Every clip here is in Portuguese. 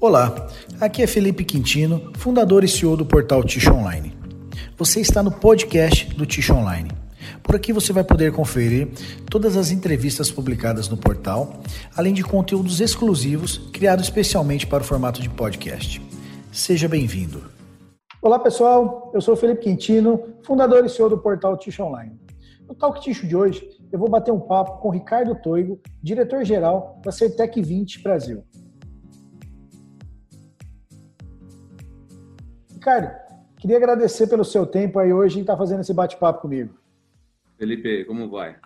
Olá, aqui é Felipe Quintino, fundador e CEO do portal Ticho Online. Você está no podcast do Ticho Online. Por aqui você vai poder conferir todas as entrevistas publicadas no portal, além de conteúdos exclusivos criados especialmente para o formato de podcast. Seja bem-vindo. Olá pessoal, eu sou Felipe Quintino, fundador e CEO do portal Ticho Online. No Talk Ticho de hoje, eu vou bater um papo com Ricardo Toigo, diretor-geral da Certec 20 Brasil. Ricardo, queria agradecer pelo seu tempo aí hoje em estar fazendo esse bate-papo comigo. Felipe, como vai?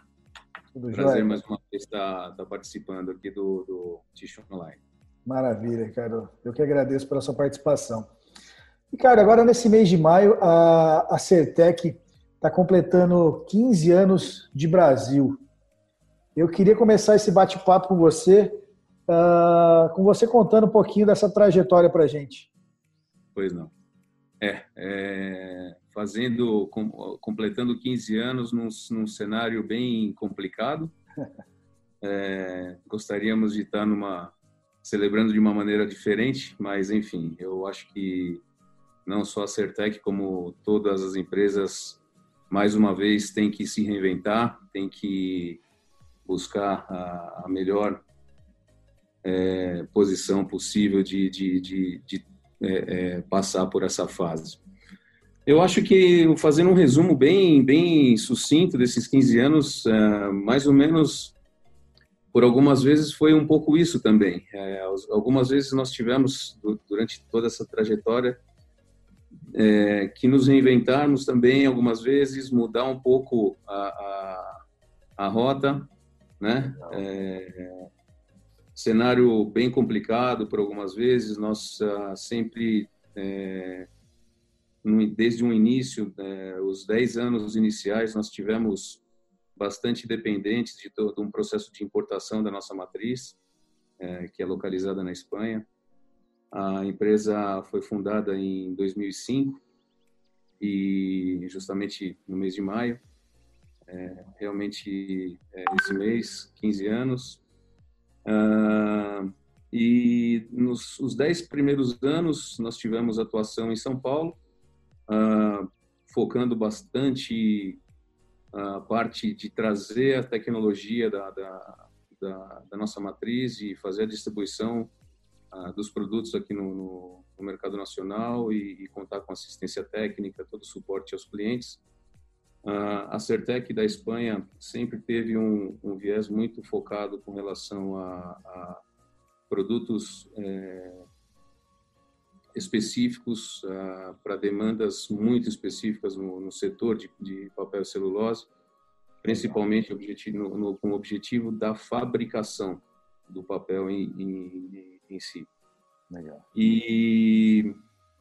Tudo Prazer jóia. mais uma vez estar, estar participando aqui do, do Ticho Online. Maravilha, Ricardo. Eu que agradeço pela sua participação. Ricardo, agora nesse mês de maio, a, a Certec está completando 15 anos de Brasil. Eu queria começar esse bate-papo com você, uh, com você contando um pouquinho dessa trajetória para a gente. Pois não. É, é fazendo, com, completando 15 anos num, num cenário bem complicado. É, gostaríamos de estar numa celebrando de uma maneira diferente, mas enfim, eu acho que não só a Certec como todas as empresas mais uma vez tem que se reinventar, tem que buscar a, a melhor é, posição possível de, de, de, de é, é, passar por essa fase. Eu acho que, fazendo um resumo bem, bem sucinto desses 15 anos, é, mais ou menos, por algumas vezes foi um pouco isso também. É, algumas vezes nós tivemos, durante toda essa trajetória, é, que nos reinventarmos também algumas vezes, mudar um pouco a, a, a rota, né? É, cenário bem complicado por algumas vezes, nós ah, sempre, é, desde o início, é, os 10 anos iniciais, nós tivemos bastante dependentes de todo um processo de importação da nossa matriz, é, que é localizada na Espanha. A empresa foi fundada em 2005 e justamente no mês de maio, é, realmente é, esse mês, 15 anos. Ah, e nos os 10 primeiros anos nós tivemos atuação em São Paulo, ah, focando bastante a parte de trazer a tecnologia da, da, da, da nossa matriz e fazer a distribuição dos produtos aqui no, no, no mercado nacional e, e, contar com assistência técnica, todo o suporte aos clientes. A Certec da Espanha sempre teve um, um, viés muito focado com relação a, a produtos é, específicos para demandas muito específicas no, no setor de, de, papel e celulose, principalmente objetivo, no, no, com o objetivo da fabricação do papel em, em em si. Legal. E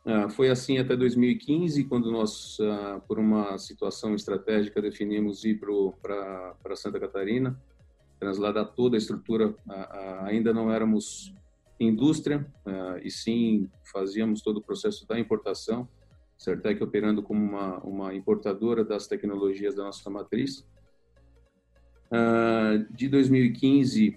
ah, foi assim até 2015, quando nós, ah, por uma situação estratégica, definimos ir para Santa Catarina, transladar toda a estrutura. Ah, ainda não éramos indústria, e sim fazíamos todo o processo da importação, Certec operando como uma, uma importadora das tecnologias da nossa matriz. De 2015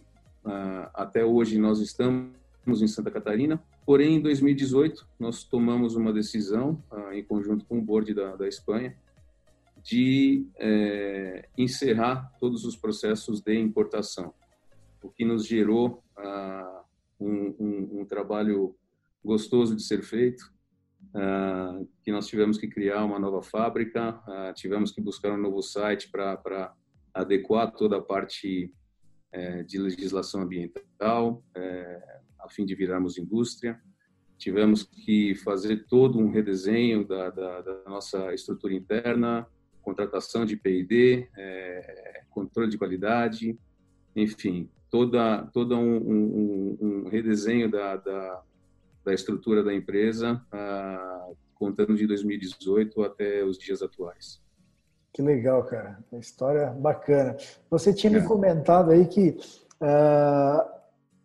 até hoje, nós estamos em Santa Catarina. Porém, em 2018, nós tomamos uma decisão, ah, em conjunto com o board da, da Espanha, de é, encerrar todos os processos de importação, o que nos gerou ah, um, um, um, trabalho gostoso de ser feito, ah, que nós tivemos que criar uma nova fábrica, tivemos que buscar um novo site para adequar toda a parte é, de legislação ambiental, é, a fim de virarmos indústria. Tivemos que fazer todo um redesenho da, da, da nossa estrutura interna, contratação de P&D, é, controle de qualidade, enfim, toda, todo um, um, um redesenho da, da, da, estrutura da empresa, ah, contando de 2018 até os dias atuais. Que legal, cara. Uma história bacana. Você tinha me é. comentado aí que uh,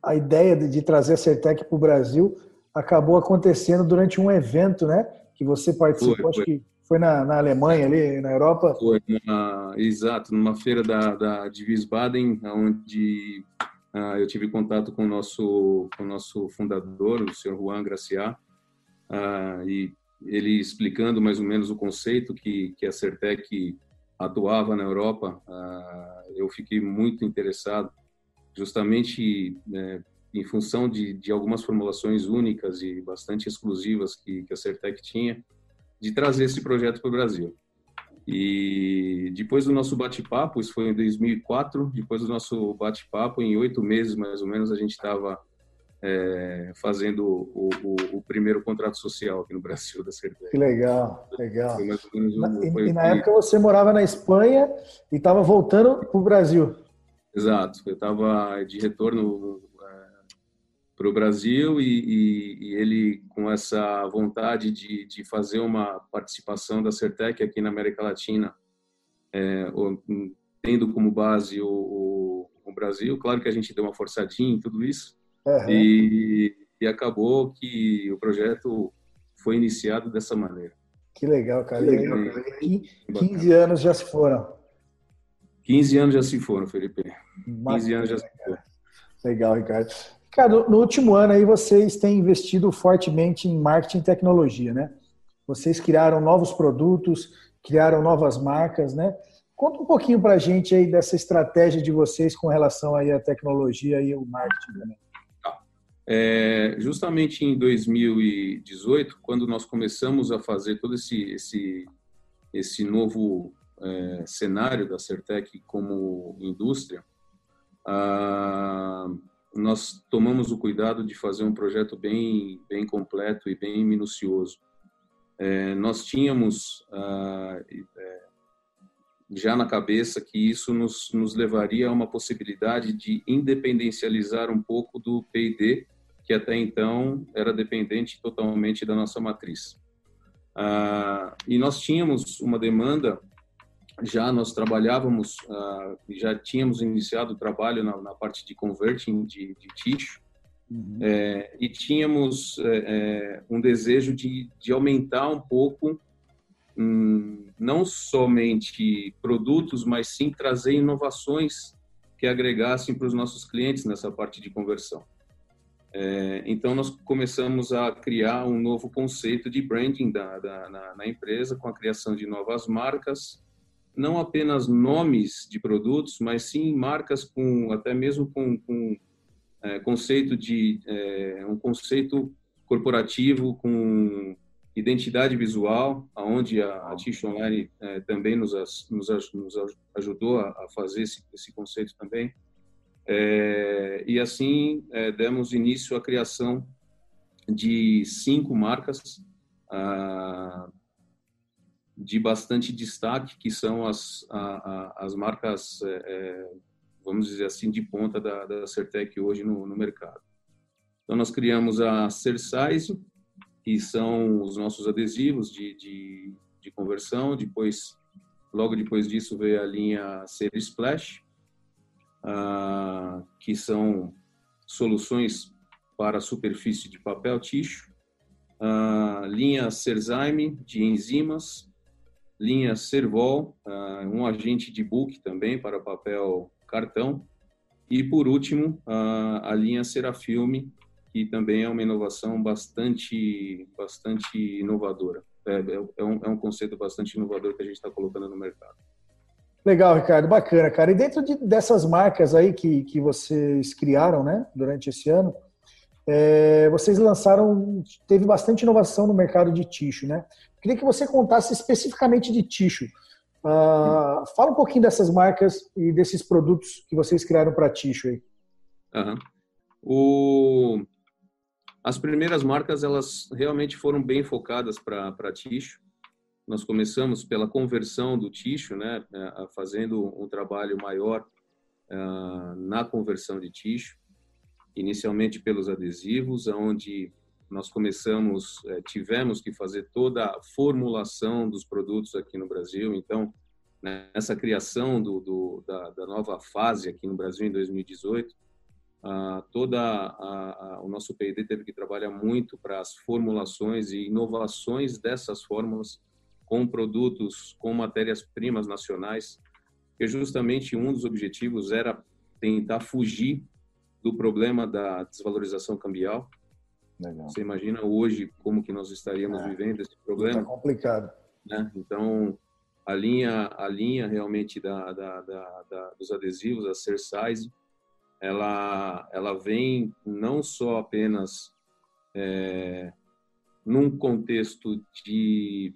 a ideia de, de trazer a Certec para o Brasil acabou acontecendo durante um evento, né? Que você participou, foi, acho foi. que foi na, na, Alemanha, ali na Europa. Foi, exato, numa feira da, da de Wiesbaden, onde uh, eu tive contato com o nosso, com o nosso fundador, o senhor Juan Graciá, uh, e ele explicando mais ou menos o conceito que, que a Certec atuava na Europa, uh, eu fiquei muito interessado, justamente né, em função de, de algumas formulações únicas e bastante exclusivas que, que a Certec tinha, de trazer esse projeto para o Brasil. E depois do nosso bate-papo, isso foi em 2004, depois do nosso bate-papo, em oito meses mais ou menos, a gente estava é, fazendo o, o, o, primeiro contrato social aqui no Brasil da Certec. Que legal, legal. Um, e, e na época você morava na Espanha e estava voltando para o Brasil. Exato, eu estava de retorno para o Brasil e, e, e, ele com essa vontade de, de fazer uma participação da Certec aqui na América Latina, é, tendo como base o, o, o, Brasil. Claro que a gente deu uma forçadinha em tudo isso uhum. e, e acabou que o projeto foi iniciado dessa maneira. Que legal, cara. Que legal, cara. 15 anos já se foram. 15 anos já se foram, Felipe. 15 anos já se foram. Legal, Ricardo. Cara, no último ano aí vocês têm investido fortemente em marketing e tecnologia, né? Vocês criaram novos produtos, criaram novas marcas, né? Conta um pouquinho para a gente aí dessa estratégia de vocês com relação aí à tecnologia e ao marketing. Tá. É, justamente em 2018, quando nós começamos a fazer todo esse esse esse novo é, cenário da Certec como indústria, ah, nós tomamos o cuidado de fazer um projeto bem, bem completo e bem minucioso. É, nós tínhamos ah, já na cabeça que isso nos, nos levaria a uma possibilidade de independencializar um pouco do P&D, que até então era dependente totalmente da nossa matriz. Ah, e nós tínhamos uma demanda já nós trabalhávamos, uh, já tínhamos iniciado o trabalho na, na parte de converting de, de tixo, uhum. é, e tínhamos é, é, um desejo de, de aumentar um pouco, hum, não somente produtos, mas sim trazer inovações que agregassem para os nossos clientes nessa parte de conversão. É, então, nós começamos a criar um novo conceito de branding da, da na, na empresa, com a criação de novas marcas, não apenas nomes de produtos, mas sim marcas com até mesmo com, com é, conceito de é, um conceito corporativo com identidade visual, aonde a, a Tish Online é, também nos, nos, nos, ajudou a, fazer esse, esse, conceito também. É, e assim é, demos início à criação de cinco marcas ah, de bastante destaque, que são as, a, a, as marcas, é, é, vamos dizer assim, de ponta da, da Certec hoje no, no mercado. Então, nós criamos a Cersize, que são os nossos adesivos de, de, de conversão. Depois, logo depois disso, veio a linha Ser Splash, que são soluções para superfície de papel ticho. Linha Serzyme, de enzimas, linha Servol, ah, um agente de book também para papel cartão, e por último a linha Serafilme, que também é uma inovação bastante, bastante inovadora. É, é, é, um, é um conceito bastante inovador que a gente está colocando no mercado. Legal, Ricardo, bacana, cara. E dentro de, dessas marcas aí que, que vocês criaram, né, durante esse ano, é, vocês lançaram, teve bastante inovação no mercado de tixo, né? Queria que você contasse especificamente de tixo. Uh, fala um pouquinho dessas marcas e desses produtos que vocês criaram para tixo aí. Uhum. O... As primeiras marcas, elas realmente foram bem focadas para tixo. Nós começamos pela conversão do tixo, né, é, fazendo um trabalho maior uh, na conversão de tixo. Inicialmente pelos adesivos, onde nós começamos, é, tivemos que fazer toda a formulação dos produtos aqui no Brasil. Então, nessa criação do, do da, da, nova fase aqui no Brasil em 2018, ah, toda a, a, o nosso P&D teve que trabalhar muito para as formulações e inovações dessas fórmulas com produtos com matérias-primas nacionais, que justamente um dos objetivos era tentar fugir do problema da desvalorização cambial. Legal. Você imagina hoje como que nós estaríamos é. vivendo esse problema? É complicado. Né? Então, a linha, a linha realmente da, da, da, da dos adesivos, a Size, ela, ela vem não só apenas é, num contexto de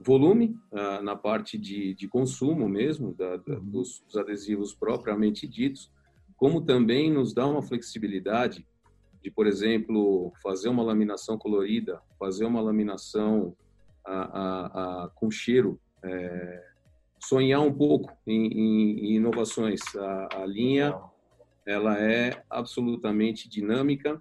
volume, ah, na parte de, de consumo mesmo, da, da, uhum. dos, dos adesivos propriamente ditos, como também nos dá uma flexibilidade de, por exemplo, fazer uma laminação colorida, fazer uma laminação a, a, a, com cheiro, é, sonhar um pouco em, em, em inovações. A, linha ela é absolutamente dinâmica.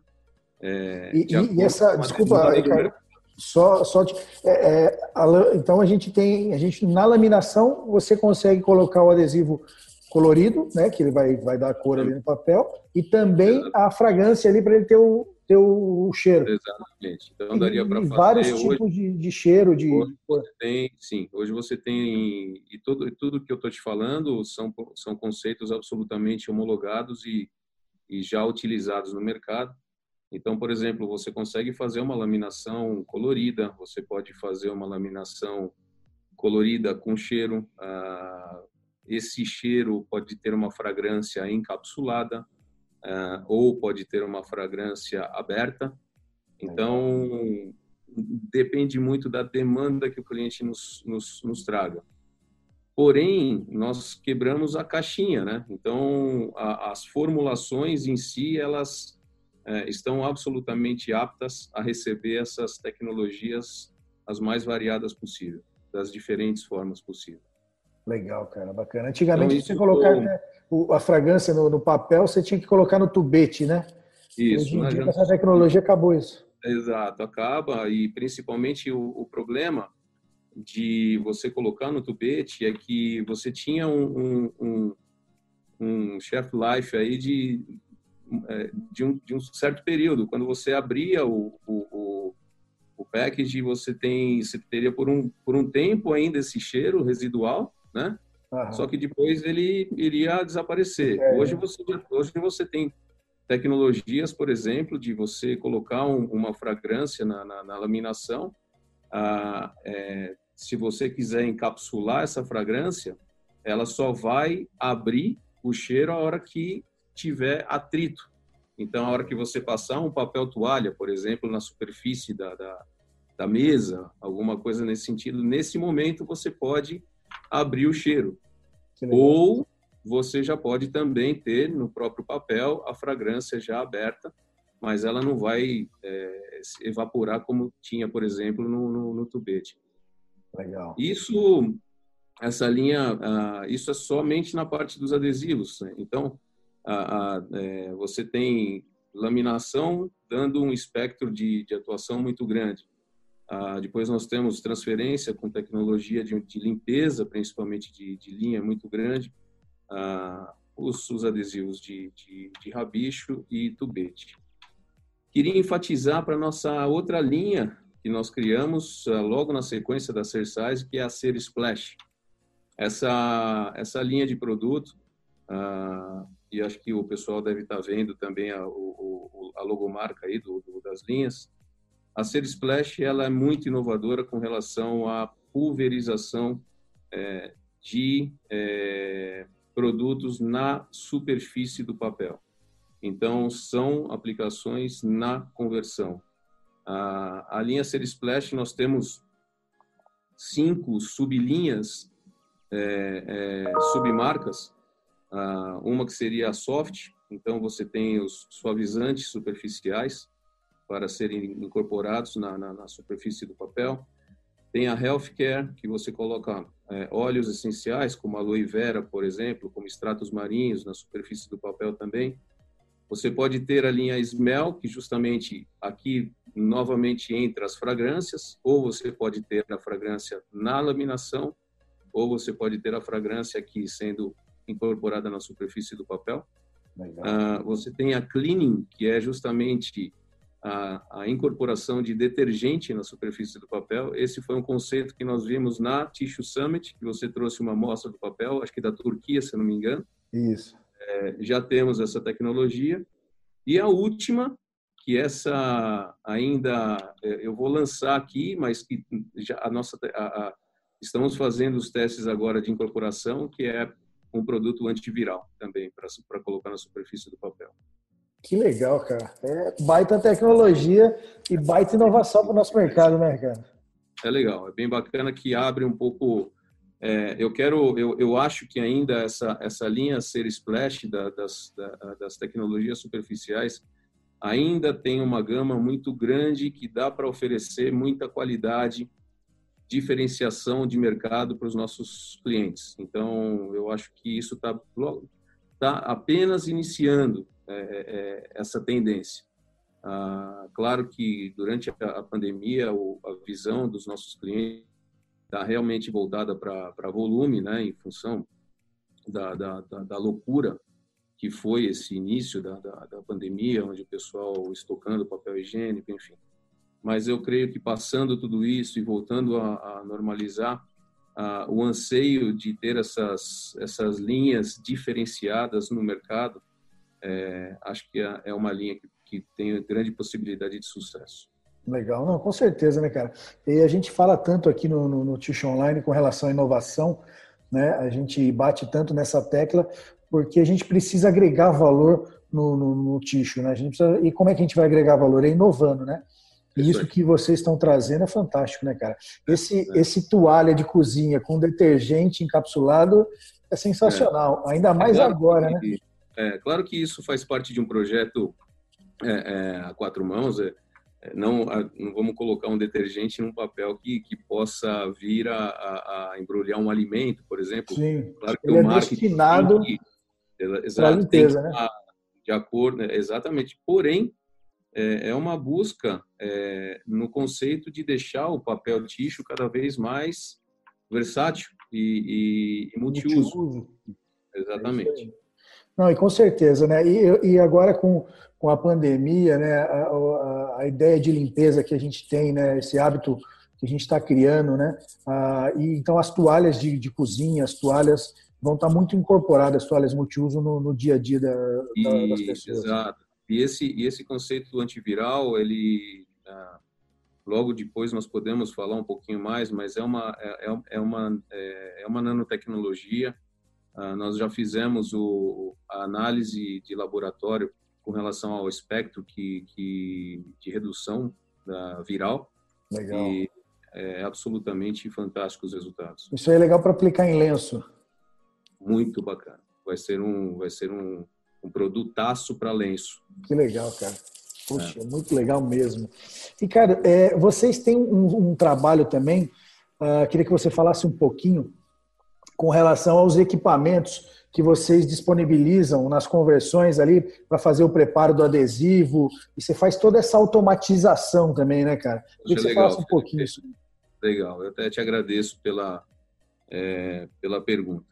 É, e, de e essa, desculpa, Ricardo, só, só é, é, a, então a gente tem, a gente na laminação você consegue colocar o adesivo colorido, né, que ele vai, vai dar cor ali no papel, e também a fragrância ali para ele ter o, ter o, cheiro. Exatamente. Então daria para fazer vários tipos hoje, de, de cheiro, de tem, sim. Hoje você tem e tudo tudo que eu estou te falando são são conceitos absolutamente homologados e, e já utilizados no mercado. Então, por exemplo, você consegue fazer uma laminação colorida, você pode fazer uma laminação colorida com cheiro. Ah, esse cheiro pode ter uma fragrância encapsulada uh, ou pode ter uma fragrância aberta. Então, depende muito da demanda que o cliente nos, nos, nos traga. Porém, nós quebramos a caixinha, né? Então, a, as formulações em si, elas é, estão absolutamente aptas a receber essas tecnologias as mais variadas possíveis, das diferentes formas possíveis. Legal, cara, bacana. Antigamente, então, você colocar né, a fragrância no, no, papel, você tinha que colocar no tubete, né? Isso. Hoje dia, essa tecnologia acabou isso. Exato, acaba. E principalmente o, o, problema de você colocar no tubete é que você tinha um, um, um, um chef life aí de, é, de, um, de um certo período. Quando você abria o, o, o, o package, você, tem, você teria por um, por um tempo ainda esse cheiro residual, né? Uhum. Só que depois ele iria desaparecer. É. Hoje você hoje você tem tecnologias, por exemplo, de você colocar um, uma fragrância na, na, na laminação. Ah, é, se você quiser encapsular essa fragrância, ela só vai abrir o cheiro a hora que tiver atrito. Então, a hora que você passar um papel toalha, por exemplo, na superfície da, da, da mesa, alguma coisa nesse sentido, nesse momento você pode abrir o cheiro. Ou você já pode também ter no próprio papel a fragrância já aberta, mas ela não vai é, evaporar como tinha, por exemplo, no, no, no tubete. Legal. Isso, essa linha, isso é somente na parte dos adesivos. Né? Então, uh, é, você tem laminação dando um espectro de, de atuação muito grande. Ah, depois nós temos transferência com tecnologia de, de limpeza, principalmente de, de, linha muito grande, ah, os, os, adesivos de, de, rabicho e tubete. Queria enfatizar para nossa outra linha que nós criamos ah, logo na sequência da Ser Size, que é a Ser Splash. Essa, essa linha de produto, ah, e acho que o pessoal deve estar vendo também a, o, a logomarca aí do, do, das linhas, a Ser Splash ela é muito inovadora com relação à pulverização é, de é, produtos na superfície do papel. Então, são aplicações na conversão. A, a linha Ser Splash, nós temos cinco sublinhas, é, é, submarcas. Uma que seria a soft, então você tem os suavizantes superficiais, para serem incorporados na, na, na superfície do papel. Tem a healthcare, que você coloca é, óleos essenciais, como aloe vera, por exemplo, como extratos marinhos na superfície do papel também. Você pode ter a linha Smell, que justamente aqui novamente entra as fragrâncias, ou você pode ter a fragrância na laminação, ou você pode ter a fragrância aqui sendo incorporada na superfície do papel. Uh, você tem a Cleaning, que é justamente a, a, incorporação de detergente na superfície do papel. Esse foi um conceito que nós vimos na Tissue Summit, que você trouxe uma amostra do papel, acho que da Turquia, se não me engano. Isso. É, já temos essa tecnologia. E a última, que essa ainda é, eu vou lançar aqui, mas que já a nossa a, a, estamos fazendo os testes agora de incorporação, que é um produto antiviral também para colocar na superfície do papel. Que legal, cara. É baita tecnologia e baita inovação para o nosso mercado, né, cara? É legal, é bem bacana que abre um pouco. É, eu quero, eu, eu acho que ainda essa essa linha ser splash da, das da, das tecnologias superficiais ainda tem uma gama muito grande que dá para oferecer muita qualidade, diferenciação de mercado para os nossos clientes. Então, eu acho que isso está tá apenas iniciando é, é, é, essa tendência. Ah, claro que durante a, pandemia a visão dos nossos clientes está realmente voltada para volume, né, em função da, da, da, da, loucura que foi esse início da, da, da pandemia, onde o pessoal estocando papel higiênico, enfim. Mas eu creio que passando tudo isso e voltando a, a normalizar, o anseio de ter essas, essas linhas diferenciadas no mercado é, acho que é, é uma linha que, que tem grande possibilidade de sucesso. Legal, não, com certeza, né, cara? E a gente fala tanto aqui no, no, no Tish Online com relação à inovação, né? A gente bate tanto nessa tecla porque a gente precisa agregar valor no, no, no ticho, né? A gente precisa, e como é que a gente vai agregar valor? É inovando, né? E isso que vocês estão trazendo é fantástico, né, cara? Esse, é. esse toalha de cozinha com detergente encapsulado é sensacional, é. ainda mais é agora, né? É, claro que isso faz parte de um projeto é, é, a quatro mãos. É, é, não, não vamos colocar um detergente num papel que, que possa vir a, a, a embrulhar um alimento, por exemplo. Sim, claro que Ele o é destinado para limpeza, né? De acordo, né, exatamente. Porém, é, uma busca no conceito de deixar o papel ticho cada vez mais versátil e, e, e multiuso. multiuso. Exatamente. Não, e com certeza, né? E, e agora com, com a pandemia, né? A, a, a, ideia de limpeza que a gente tem, né? Esse hábito que a gente está criando, né? Ah, e então as toalhas de, de cozinha, as toalhas vão estar tá muito incorporadas, as toalhas multiuso no, no dia a dia da, da, das pessoas. Exato. E esse e esse conceito antiviral, ele ah, logo depois nós podemos falar um pouquinho mais, mas é uma é, é, é uma é, é uma nanotecnologia ah, nós já fizemos o, a análise de laboratório com relação ao espectro que, que de redução da viral. Legal. E é absolutamente fantástico os resultados. Isso aí é legal para aplicar em lenço. Muito bacana. Vai ser um, vai ser um, um produtaço para lenço. Que legal, cara. Poxa, é. muito legal mesmo. E, cara, é, vocês têm um, um trabalho também, uh, queria que você falasse um pouquinho com relação aos equipamentos que vocês disponibilizam nas conversões ali para fazer o preparo do adesivo. E você faz toda essa automatização também, né, cara? Queria que você legal, falasse um pouquinho isso. Legal, eu até te agradeço pela, é, pela pergunta.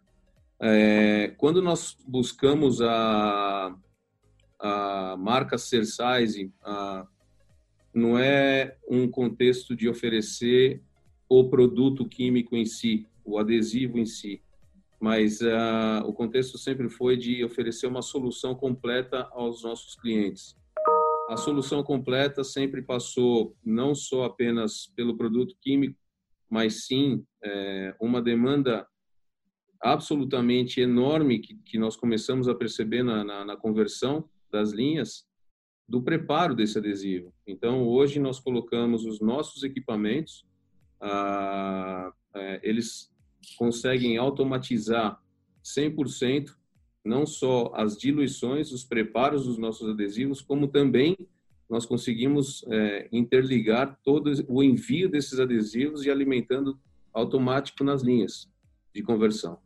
É, quando nós buscamos a, a marca Sersize, não é um contexto de oferecer o produto químico em si, o adesivo em si, mas uh, o contexto sempre foi de oferecer uma solução completa aos nossos clientes. A solução completa sempre passou não só apenas pelo produto químico, mas sim é, uma demanda absolutamente enorme que, que nós começamos a perceber na, na, na conversão das linhas do preparo desse adesivo. Então, hoje nós colocamos os nossos equipamentos, ah, é, eles conseguem automatizar 100% não só as diluições, os preparos dos nossos adesivos, como também nós conseguimos é, interligar todo o envio desses adesivos e alimentando automático nas linhas de conversão.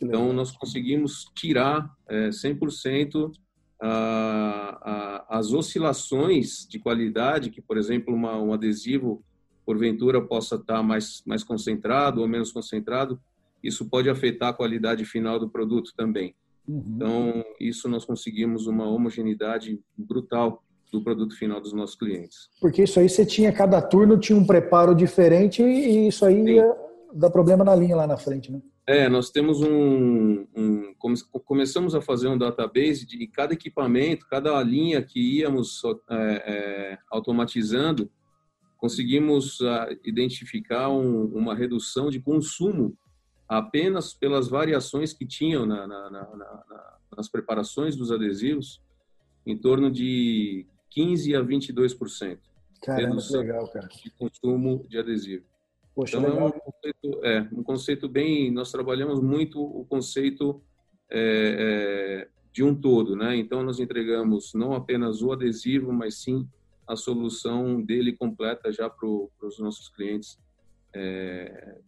Então, nós conseguimos tirar é, 100% a, a, as oscilações de qualidade que, por exemplo, uma, um adesivo porventura possa estar mais, mais concentrado ou menos concentrado, isso pode afetar a qualidade final do produto também. Uhum. Então, isso nós conseguimos uma homogeneidade brutal do produto final dos nossos clientes. Porque isso aí você tinha, cada turno tinha um preparo diferente e isso aí ia dar problema na linha lá na frente, né? É, nós temos um, um, começamos a fazer um database de cada equipamento, cada linha que íamos é, é, automatizando, conseguimos uh, identificar um, uma redução de consumo apenas pelas variações que tinham na, na, na, nas preparações dos adesivos, em torno de 15 a 22%. Caramba, que legal, cara. De consumo de adesivo. Poxa, então, legal. é um, conceito, é um conceito bem. Nós trabalhamos muito o conceito é, é, de um todo, né? Então, nós entregamos não apenas o adesivo, mas sim a solução dele completa já para os nossos clientes é,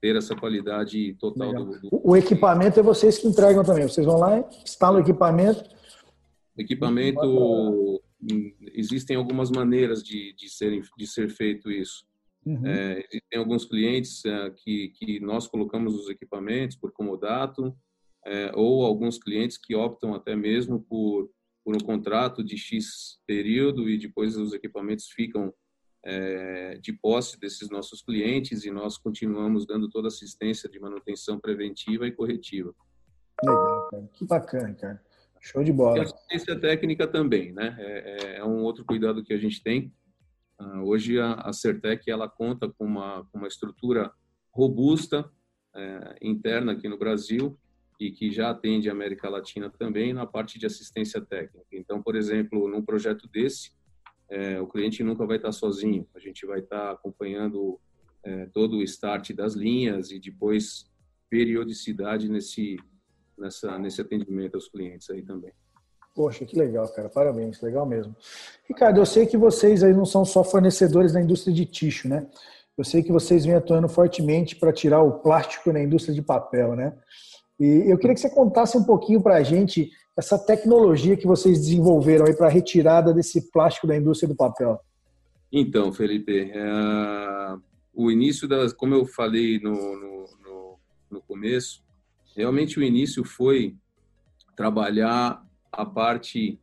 ter essa qualidade total do, do, O equipamento é vocês que entregam também. Vocês vão lá, instalam o equipamento. Equipamento existem algumas maneiras de, de, ser, de ser feito isso. Uhum. É, tem alguns clientes é, que, que nós colocamos os equipamentos por comodato, é, ou alguns clientes que optam até mesmo por, por um contrato de X período e depois os equipamentos ficam é, de posse desses nossos clientes e nós continuamos dando toda assistência de manutenção preventiva e corretiva. Legal, cara. Que bacana, cara. Show de bola. E assistência técnica também, né? É, é, é, um outro cuidado que a gente tem. Uh, hoje a, a Certec ela conta com uma, com uma estrutura robusta é, interna aqui no Brasil e que já atende a América Latina também na parte de assistência técnica. Então, por exemplo, num projeto desse, é, o cliente nunca vai estar sozinho. A gente vai estar acompanhando é, todo o start das linhas e depois periodicidade nesse nessa, nesse atendimento aos clientes aí também. Poxa, que legal, cara. Parabéns, legal mesmo. Ricardo, eu sei que vocês aí não são só fornecedores da indústria de tixo, né? Eu sei que vocês vêm atuando fortemente para tirar o plástico na indústria de papel, né? E eu queria que você contasse um pouquinho para a gente essa tecnologia que vocês desenvolveram aí para a retirada desse plástico da indústria do papel. Então, Felipe, é, o início das, como eu falei no, no, no, no começo, realmente o início foi trabalhar a parte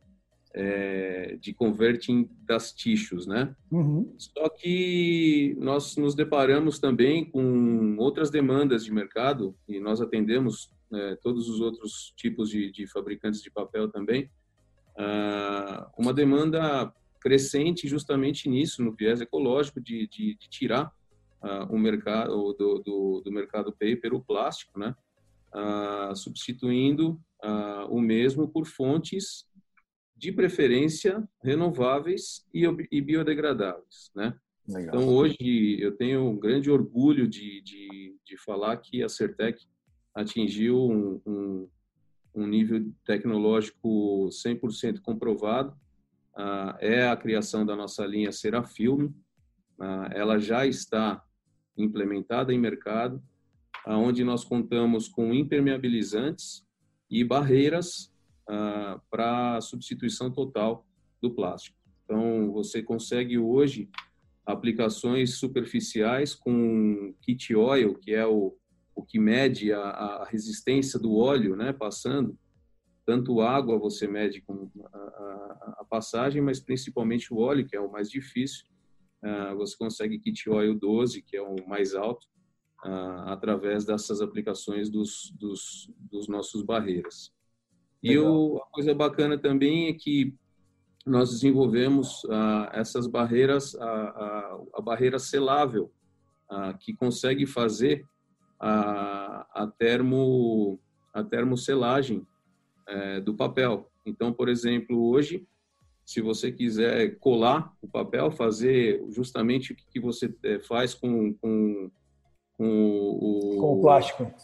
é, de converting das tissues, né? Uhum. Só que nós nos deparamos também com outras demandas de mercado e nós atendemos é, todos os outros tipos de, de fabricantes de papel também. Ah, uma demanda crescente justamente nisso, no viés ecológico, de, de, de tirar ah, o mercado do, do, do mercado paper o plástico, né? ah, substituindo o mesmo por fontes de preferência renováveis e, e biodegradáveis, né? Legal. Então hoje eu tenho um grande orgulho de, de, de falar que a Certec atingiu um, um, um nível tecnológico 100% comprovado. Ah, é a criação da nossa linha Serafilme. Ah, ela já está implementada em mercado onde nós contamos com impermeabilizantes e barreiras ah, para substituição total do plástico. Então, você consegue hoje aplicações superficiais com kit oil, que é o, o que mede a, a resistência do óleo, né, passando. Tanto água você mede com a, a, a, passagem, mas principalmente o óleo, que é o mais difícil. Uh, você consegue kit oil 12, que é o mais alto, ah, através dessas aplicações dos, dos, dos nossos barreiras. E o, a coisa bacana também é que nós desenvolvemos ah, essas barreiras, a, a, barreira selável, ah, que consegue fazer a, a, termo, a termocelagem é, do papel. Então, por exemplo, hoje, se você quiser colar o papel, fazer justamente o que você é, faz com, com com o, com o plástico.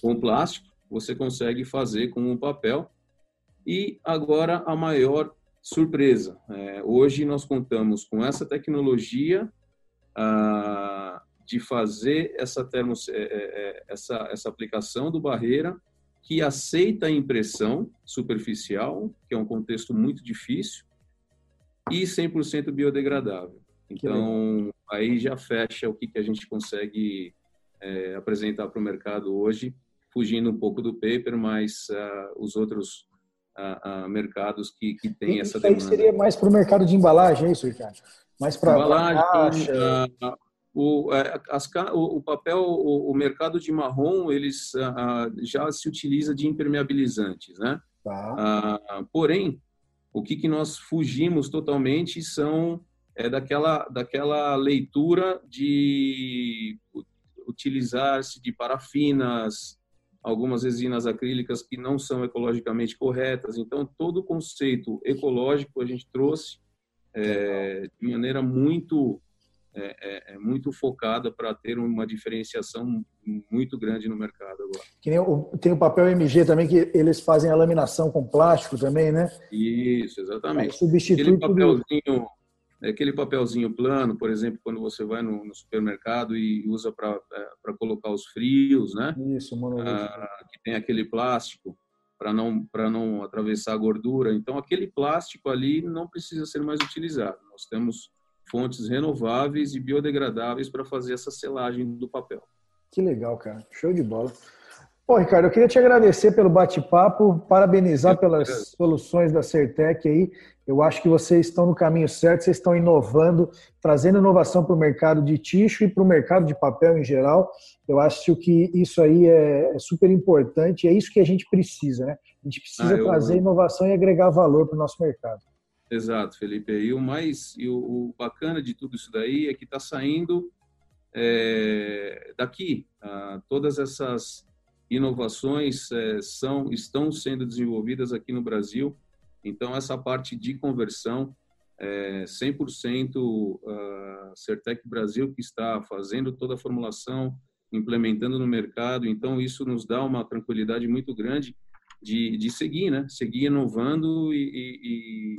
Com o plástico, você consegue fazer com o papel. E agora a maior surpresa. É, hoje nós contamos com essa tecnologia ah, de fazer essa, termos, é, é, é, essa, essa aplicação do barreira que aceita a impressão superficial, que é um contexto muito difícil, e 100% biodegradável. Então, aí já fecha o que, que a gente consegue é, apresentar para o mercado hoje, fugindo um pouco do paper, mas uh, os outros uh, uh, mercados que, que têm essa demanda. Isso seria mais para o mercado de embalagem, é isso, Ricardo? Mais para embalagem, o, é, as, o, o papel, o, o, mercado de marrom, eles ah, já se utiliza de impermeabilizantes, né? Tá. Ah, porém, o que, que nós fugimos totalmente são é, daquela, daquela leitura de utilizar-se de parafinas, algumas resinas acrílicas que não são ecologicamente corretas. Então, todo o conceito ecológico a gente trouxe é, de maneira muito é, é, é muito focada para ter uma diferenciação muito grande no mercado agora. Que nem o, tem o papel MG também, que eles fazem a laminação com plástico também, né? Isso, exatamente. substitui aquele papelzinho, aquele papelzinho plano, por exemplo, quando você vai no, no supermercado e usa para é, colocar os frios, né? Isso, ah, que tem aquele plástico para não para não atravessar a gordura. Então aquele plástico ali não precisa ser mais utilizado. Nós temos fontes renováveis e biodegradáveis para fazer essa selagem do papel. Que legal, cara. Show de bola. Bom, Ricardo, eu queria te agradecer pelo bate-papo, parabenizar pelas soluções da Certec aí. Eu acho que vocês estão no caminho certo, vocês estão inovando, trazendo inovação para o mercado de tixo e para o mercado de papel em geral. Eu acho que isso aí é, é super importante, é isso que a gente precisa, né? A gente precisa ah, eu... trazer inovação e agregar valor para o nosso mercado. Exato, Felipe. E o mais e o, o bacana de tudo isso daí é que está saindo é, daqui. Ah, todas essas inovações é, são estão sendo desenvolvidas aqui no Brasil. Então essa parte de conversão é 100% uh, Certec Brasil que está fazendo toda a formulação, implementando no mercado. Então isso nos dá uma tranquilidade muito grande de, de seguir, né? Seguir inovando e, e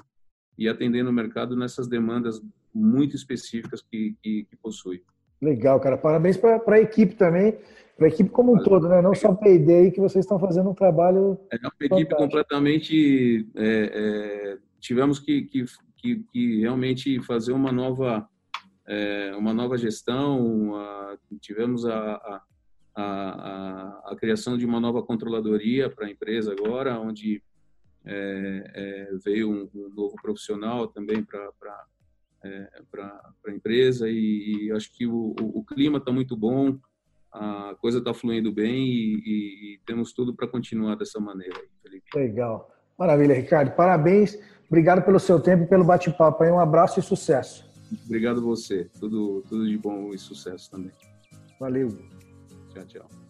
e atendendo o mercado nessas demandas muito específicas que, que, que possui. Legal, cara. Parabéns para a equipe também, para a equipe como um todo, né? Não só para a ideia que vocês estão fazendo um trabalho. É uma fantástico. equipe completamente. É, é, tivemos que, que, que, que, realmente fazer uma nova, é, uma nova gestão, uma, tivemos a, a, a, a, criação de uma nova controladoria para a empresa agora, onde é, é, veio um, um, novo profissional também para é, a empresa e, e, acho que o, o, o clima está muito bom, a coisa está fluindo bem e, e, e temos tudo para continuar dessa maneira. Felipe. Legal. Maravilha, Ricardo. Parabéns. Obrigado pelo seu tempo e pelo bate-papo. Um abraço e sucesso. Obrigado você. Tudo, tudo de bom e sucesso também. Valeu. Tchau, tchau.